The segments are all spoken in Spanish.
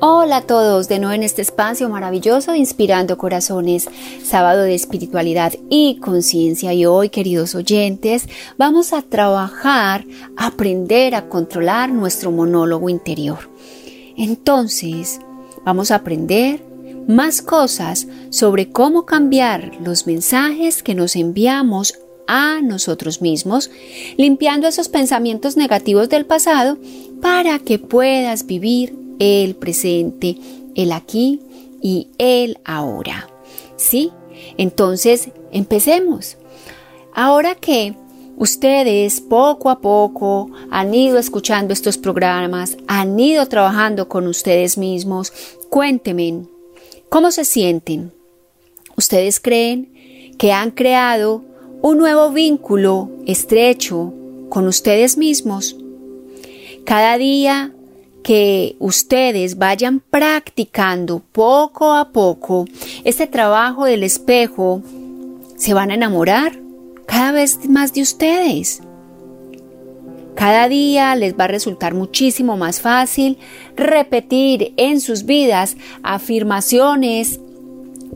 Hola a todos, de nuevo en este espacio maravilloso de Inspirando Corazones, sábado de espiritualidad y conciencia. Y hoy, queridos oyentes, vamos a trabajar, a aprender a controlar nuestro monólogo interior. Entonces, vamos a aprender más cosas sobre cómo cambiar los mensajes que nos enviamos a nosotros mismos, limpiando esos pensamientos negativos del pasado para que puedas vivir el presente, el aquí y el ahora. ¿Sí? Entonces, empecemos. Ahora que ustedes poco a poco han ido escuchando estos programas, han ido trabajando con ustedes mismos, cuéntenme ¿Cómo se sienten? ¿Ustedes creen que han creado un nuevo vínculo estrecho con ustedes mismos? Cada día que ustedes vayan practicando poco a poco este trabajo del espejo, se van a enamorar cada vez más de ustedes. Cada día les va a resultar muchísimo más fácil repetir en sus vidas afirmaciones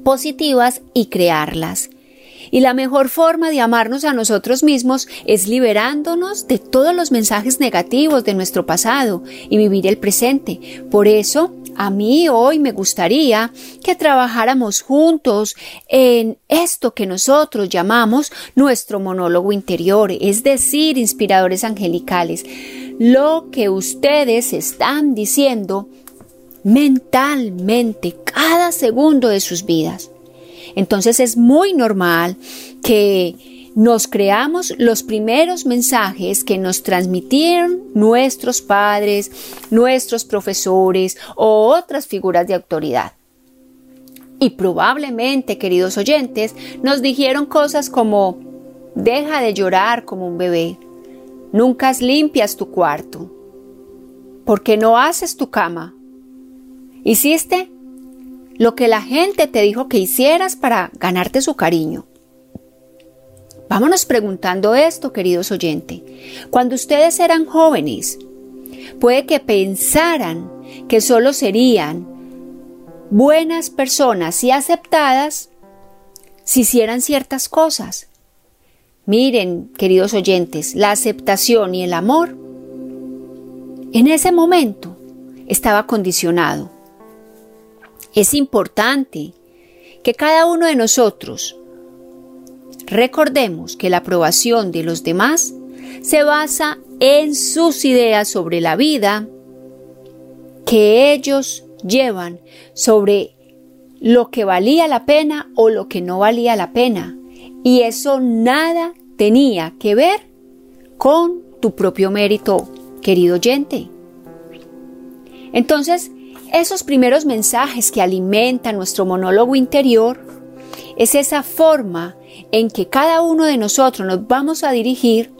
positivas y crearlas. Y la mejor forma de amarnos a nosotros mismos es liberándonos de todos los mensajes negativos de nuestro pasado y vivir el presente. Por eso, a mí hoy me gustaría que trabajáramos juntos en esto que nosotros llamamos nuestro monólogo interior, es decir, inspiradores angelicales. Lo que ustedes están diciendo mentalmente cada segundo de sus vidas. Entonces es muy normal que nos creamos los primeros mensajes que nos transmitieron nuestros padres, nuestros profesores o otras figuras de autoridad. Y probablemente, queridos oyentes, nos dijeron cosas como, deja de llorar como un bebé, nunca limpias tu cuarto, ¿por qué no haces tu cama? ¿Hiciste lo que la gente te dijo que hicieras para ganarte su cariño? Vámonos preguntando esto, queridos oyentes. Cuando ustedes eran jóvenes, puede que pensaran que solo serían buenas personas y aceptadas si hicieran ciertas cosas. Miren, queridos oyentes, la aceptación y el amor en ese momento estaba condicionado. Es importante que cada uno de nosotros Recordemos que la aprobación de los demás se basa en sus ideas sobre la vida que ellos llevan sobre lo que valía la pena o lo que no valía la pena. Y eso nada tenía que ver con tu propio mérito, querido oyente. Entonces, esos primeros mensajes que alimentan nuestro monólogo interior es esa forma en que cada uno de nosotros nos vamos a dirigir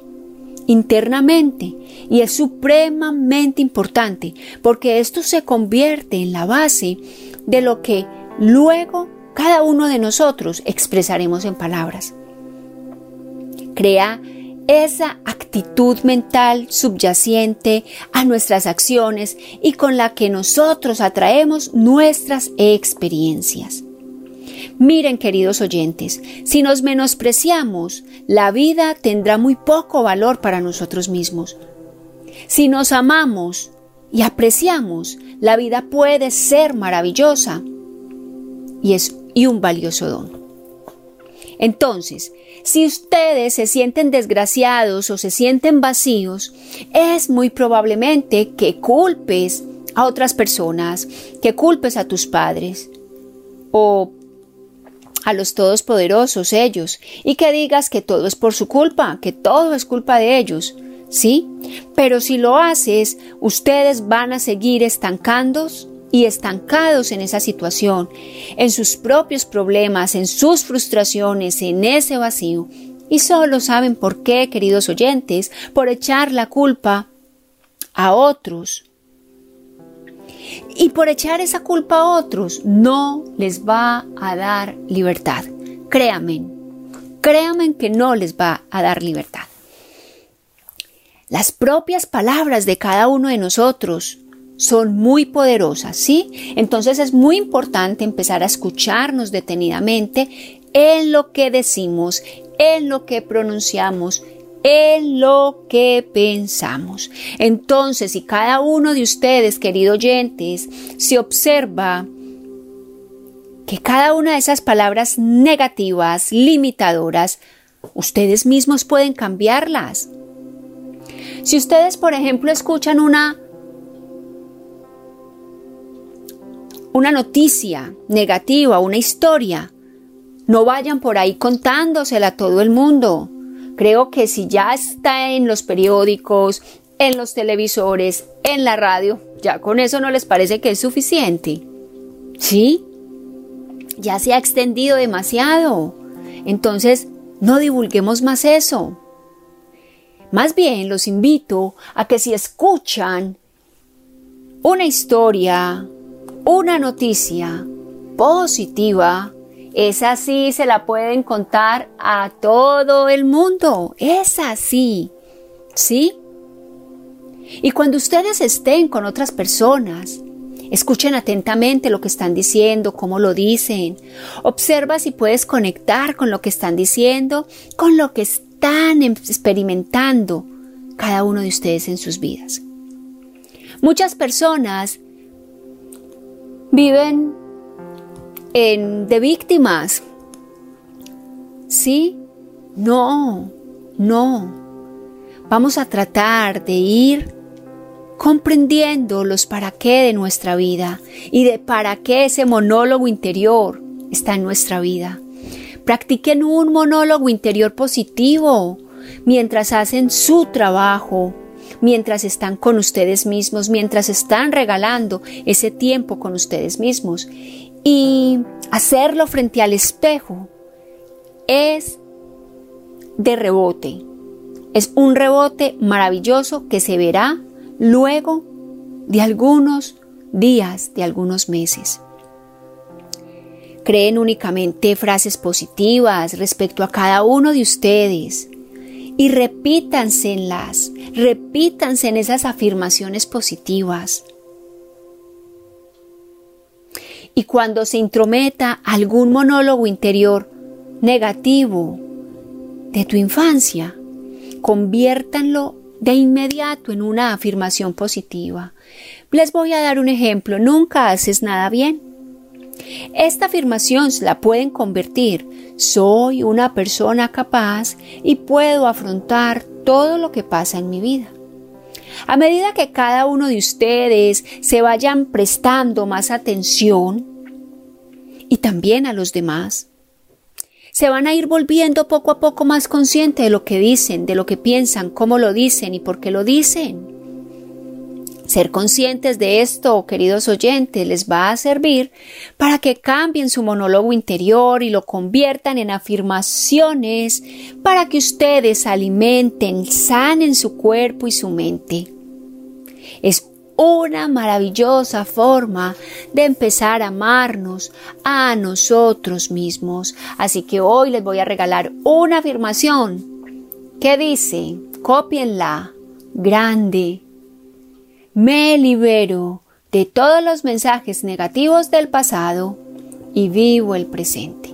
internamente y es supremamente importante porque esto se convierte en la base de lo que luego cada uno de nosotros expresaremos en palabras. Crea esa actitud mental subyacente a nuestras acciones y con la que nosotros atraemos nuestras experiencias. Miren, queridos oyentes, si nos menospreciamos, la vida tendrá muy poco valor para nosotros mismos. Si nos amamos y apreciamos, la vida puede ser maravillosa y es y un valioso don. Entonces, si ustedes se sienten desgraciados o se sienten vacíos, es muy probablemente que culpes a otras personas, que culpes a tus padres o a los todopoderosos ellos y que digas que todo es por su culpa, que todo es culpa de ellos. ¿Sí? Pero si lo haces, ustedes van a seguir estancándos y estancados en esa situación, en sus propios problemas, en sus frustraciones, en ese vacío. Y solo saben por qué, queridos oyentes, por echar la culpa a otros. Y por echar esa culpa a otros no les va a dar libertad. Créanme, créanme que no les va a dar libertad. Las propias palabras de cada uno de nosotros son muy poderosas, ¿sí? Entonces es muy importante empezar a escucharnos detenidamente en lo que decimos, en lo que pronunciamos, en lo que pensamos. Entonces, si cada uno de ustedes, queridos oyentes, se observa que cada una de esas palabras negativas, limitadoras, ustedes mismos pueden cambiarlas. Si ustedes, por ejemplo, escuchan una una noticia negativa, una historia, no vayan por ahí contándosela a todo el mundo. Creo que si ya está en los periódicos, en los televisores, en la radio, ya con eso no les parece que es suficiente. ¿Sí? Ya se ha extendido demasiado. Entonces, no divulguemos más eso. Más bien los invito a que si escuchan una historia, una noticia positiva, es así, se la pueden contar a todo el mundo. Es así. ¿Sí? Y cuando ustedes estén con otras personas, escuchen atentamente lo que están diciendo, cómo lo dicen. Observa si puedes conectar con lo que están diciendo, con lo que están experimentando cada uno de ustedes en sus vidas. Muchas personas viven en, de víctimas. ¿Sí? No, no. Vamos a tratar de ir comprendiendo los para qué de nuestra vida y de para qué ese monólogo interior está en nuestra vida. Practiquen un monólogo interior positivo mientras hacen su trabajo, mientras están con ustedes mismos, mientras están regalando ese tiempo con ustedes mismos y hacerlo frente al espejo es de rebote. Es un rebote maravilloso que se verá luego de algunos días, de algunos meses. Creen únicamente frases positivas respecto a cada uno de ustedes y repítanselas, repítanse en esas afirmaciones positivas. Y cuando se intrometa algún monólogo interior negativo de tu infancia, conviértanlo de inmediato en una afirmación positiva. Les voy a dar un ejemplo. Nunca haces nada bien. Esta afirmación la pueden convertir. Soy una persona capaz y puedo afrontar todo lo que pasa en mi vida. A medida que cada uno de ustedes se vayan prestando más atención y también a los demás, se van a ir volviendo poco a poco más conscientes de lo que dicen, de lo que piensan, cómo lo dicen y por qué lo dicen. Ser conscientes de esto, queridos oyentes, les va a servir para que cambien su monólogo interior y lo conviertan en afirmaciones para que ustedes alimenten, sanen su cuerpo y su mente. Es una maravillosa forma de empezar a amarnos a nosotros mismos. Así que hoy les voy a regalar una afirmación que dice, copienla, grande, me libero de todos los mensajes negativos del pasado y vivo el presente.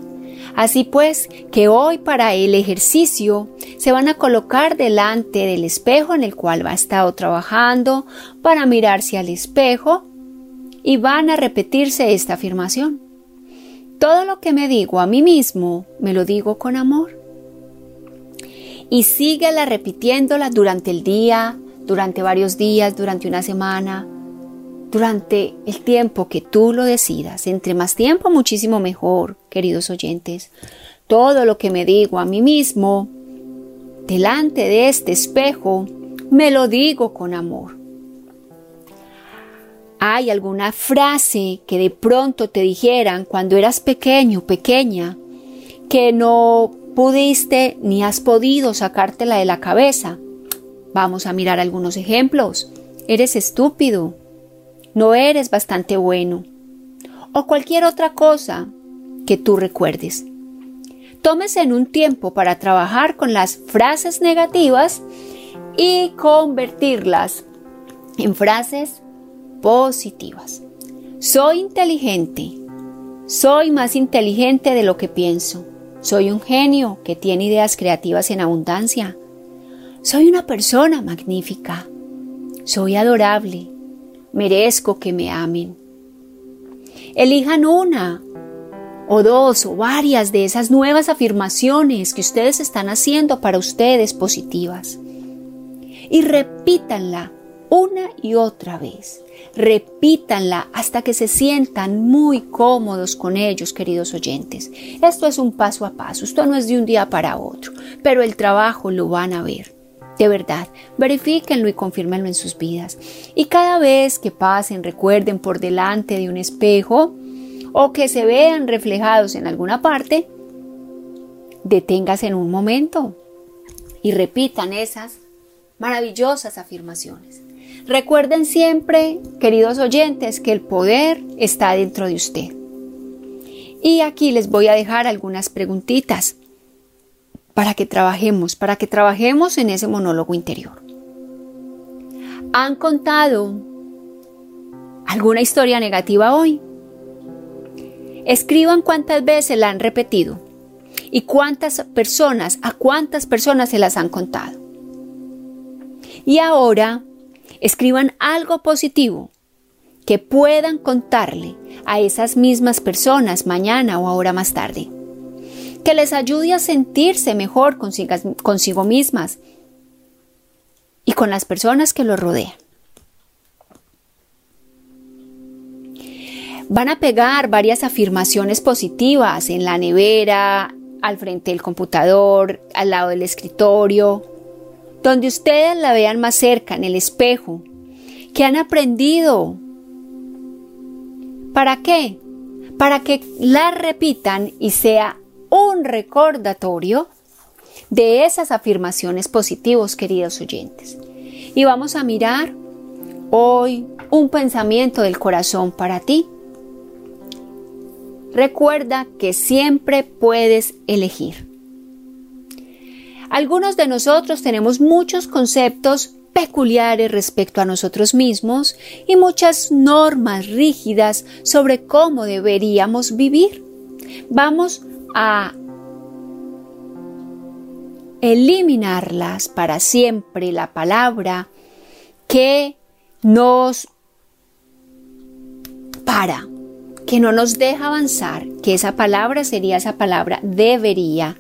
Así pues, que hoy para el ejercicio se van a colocar delante del espejo en el cual va a estar trabajando para mirarse al espejo y van a repetirse esta afirmación. Todo lo que me digo a mí mismo, me lo digo con amor. Y síguela repitiéndola durante el día, durante varios días, durante una semana, durante el tiempo que tú lo decidas. Entre más tiempo, muchísimo mejor, queridos oyentes. Todo lo que me digo a mí mismo, delante de este espejo, me lo digo con amor. ¿Hay alguna frase que de pronto te dijeran cuando eras pequeño, pequeña, que no pudiste ni has podido sacártela de la cabeza? Vamos a mirar algunos ejemplos. Eres estúpido. No eres bastante bueno. O cualquier otra cosa que tú recuerdes. Tómese en un tiempo para trabajar con las frases negativas y convertirlas en frases positivas. Soy inteligente. Soy más inteligente de lo que pienso. Soy un genio que tiene ideas creativas en abundancia. Soy una persona magnífica. Soy adorable. Merezco que me amen. Elijan una o dos o varias de esas nuevas afirmaciones que ustedes están haciendo para ustedes positivas y repítanla una y otra vez. Repítanla hasta que se sientan muy cómodos con ellos, queridos oyentes. Esto es un paso a paso, esto no es de un día para otro, pero el trabajo lo van a ver. De verdad, verifíquenlo y confírmenlo en sus vidas. Y cada vez que pasen, recuerden por delante de un espejo o que se vean reflejados en alguna parte, deténgase en un momento y repitan esas maravillosas afirmaciones. Recuerden siempre, queridos oyentes, que el poder está dentro de usted. Y aquí les voy a dejar algunas preguntitas para que trabajemos, para que trabajemos en ese monólogo interior. ¿Han contado alguna historia negativa hoy? Escriban cuántas veces la han repetido y cuántas personas, a cuántas personas se las han contado. Y ahora escriban algo positivo que puedan contarle a esas mismas personas mañana o ahora más tarde. Que les ayude a sentirse mejor consigo, consigo mismas y con las personas que los rodean. Van a pegar varias afirmaciones positivas en la nevera, al frente del computador, al lado del escritorio, donde ustedes la vean más cerca, en el espejo, que han aprendido. ¿Para qué? Para que la repitan y sea un recordatorio de esas afirmaciones positivas, queridos oyentes. Y vamos a mirar hoy un pensamiento del corazón para ti. Recuerda que siempre puedes elegir. Algunos de nosotros tenemos muchos conceptos peculiares respecto a nosotros mismos y muchas normas rígidas sobre cómo deberíamos vivir. Vamos a eliminarlas para siempre la palabra que nos para, que no nos deja avanzar, que esa palabra sería esa palabra debería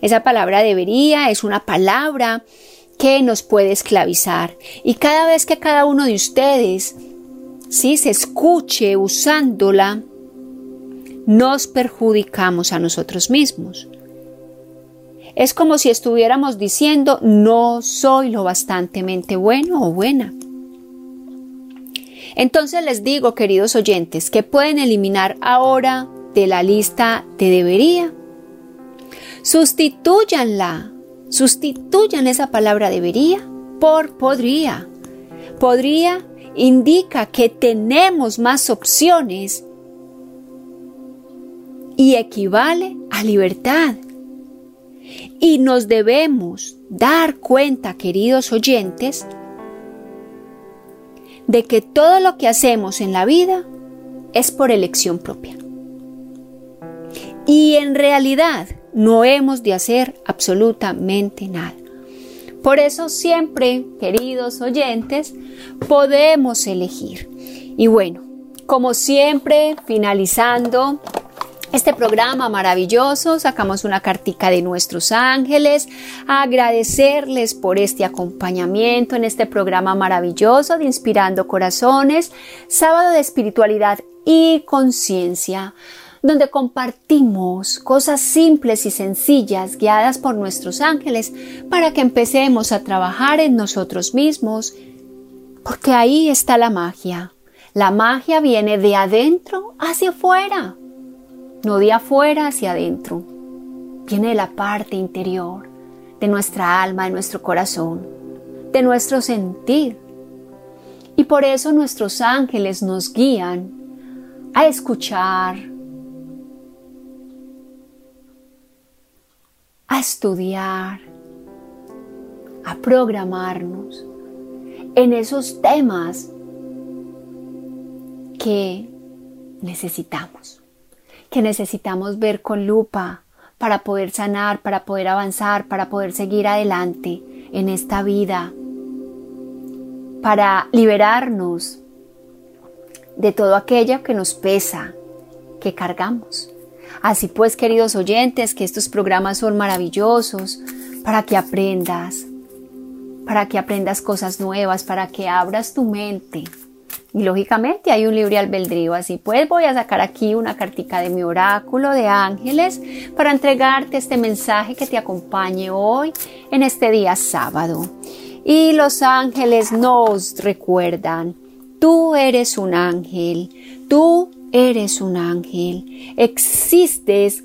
esa palabra debería es una palabra que nos puede esclavizar. Y cada vez que cada uno de ustedes si se escuche usándola, nos perjudicamos a nosotros mismos. Es como si estuviéramos diciendo no soy lo bastantemente bueno o buena. Entonces les digo, queridos oyentes, que pueden eliminar ahora de la lista de debería Sustituyanla. Sustituyan esa palabra debería por podría. Podría indica que tenemos más opciones y equivale a libertad. Y nos debemos dar cuenta, queridos oyentes, de que todo lo que hacemos en la vida es por elección propia. Y en realidad no hemos de hacer absolutamente nada. Por eso siempre, queridos oyentes, podemos elegir. Y bueno, como siempre, finalizando este programa maravilloso, sacamos una cartica de nuestros ángeles, agradecerles por este acompañamiento en este programa maravilloso de Inspirando Corazones, sábado de espiritualidad y conciencia donde compartimos cosas simples y sencillas guiadas por nuestros ángeles para que empecemos a trabajar en nosotros mismos, porque ahí está la magia. La magia viene de adentro hacia afuera, no de afuera hacia adentro. Viene de la parte interior, de nuestra alma, de nuestro corazón, de nuestro sentir. Y por eso nuestros ángeles nos guían a escuchar, a estudiar, a programarnos en esos temas que necesitamos, que necesitamos ver con lupa para poder sanar, para poder avanzar, para poder seguir adelante en esta vida, para liberarnos de todo aquello que nos pesa, que cargamos. Así pues, queridos oyentes, que estos programas son maravillosos para que aprendas, para que aprendas cosas nuevas, para que abras tu mente. Y lógicamente hay un libre albedrío, así pues voy a sacar aquí una cartica de mi oráculo de ángeles para entregarte este mensaje que te acompañe hoy en este día sábado. Y los ángeles nos recuerdan, tú eres un ángel, tú eres un ángel, existes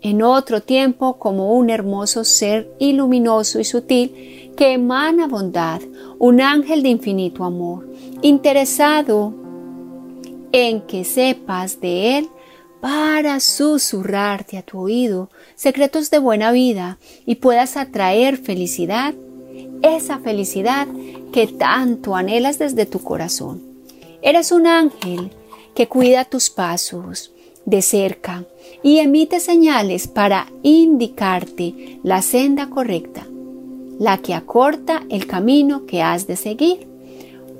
en otro tiempo como un hermoso ser iluminoso y sutil que emana bondad, un ángel de infinito amor, interesado en que sepas de él para susurrarte a tu oído secretos de buena vida y puedas atraer felicidad esa felicidad que tanto anhelas desde tu corazón. Eres un ángel que cuida tus pasos de cerca y emite señales para indicarte la senda correcta, la que acorta el camino que has de seguir.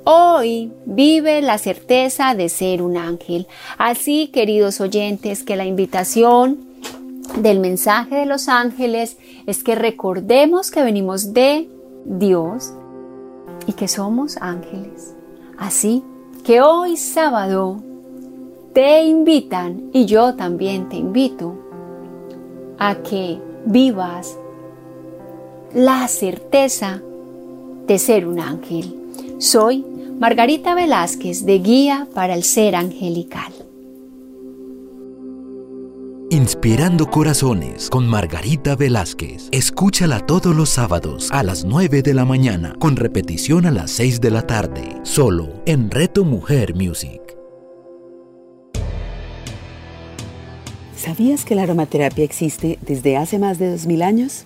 Hoy vive la certeza de ser un ángel. Así, queridos oyentes, que la invitación del mensaje de los ángeles es que recordemos que venimos de Dios y que somos ángeles. Así que hoy sábado te invitan y yo también te invito a que vivas la certeza de ser un ángel. Soy Margarita Velázquez de Guía para el Ser Angelical. Inspirando Corazones con Margarita Velázquez. Escúchala todos los sábados a las 9 de la mañana, con repetición a las 6 de la tarde, solo en Reto Mujer Music. ¿Sabías que la aromaterapia existe desde hace más de 2000 años?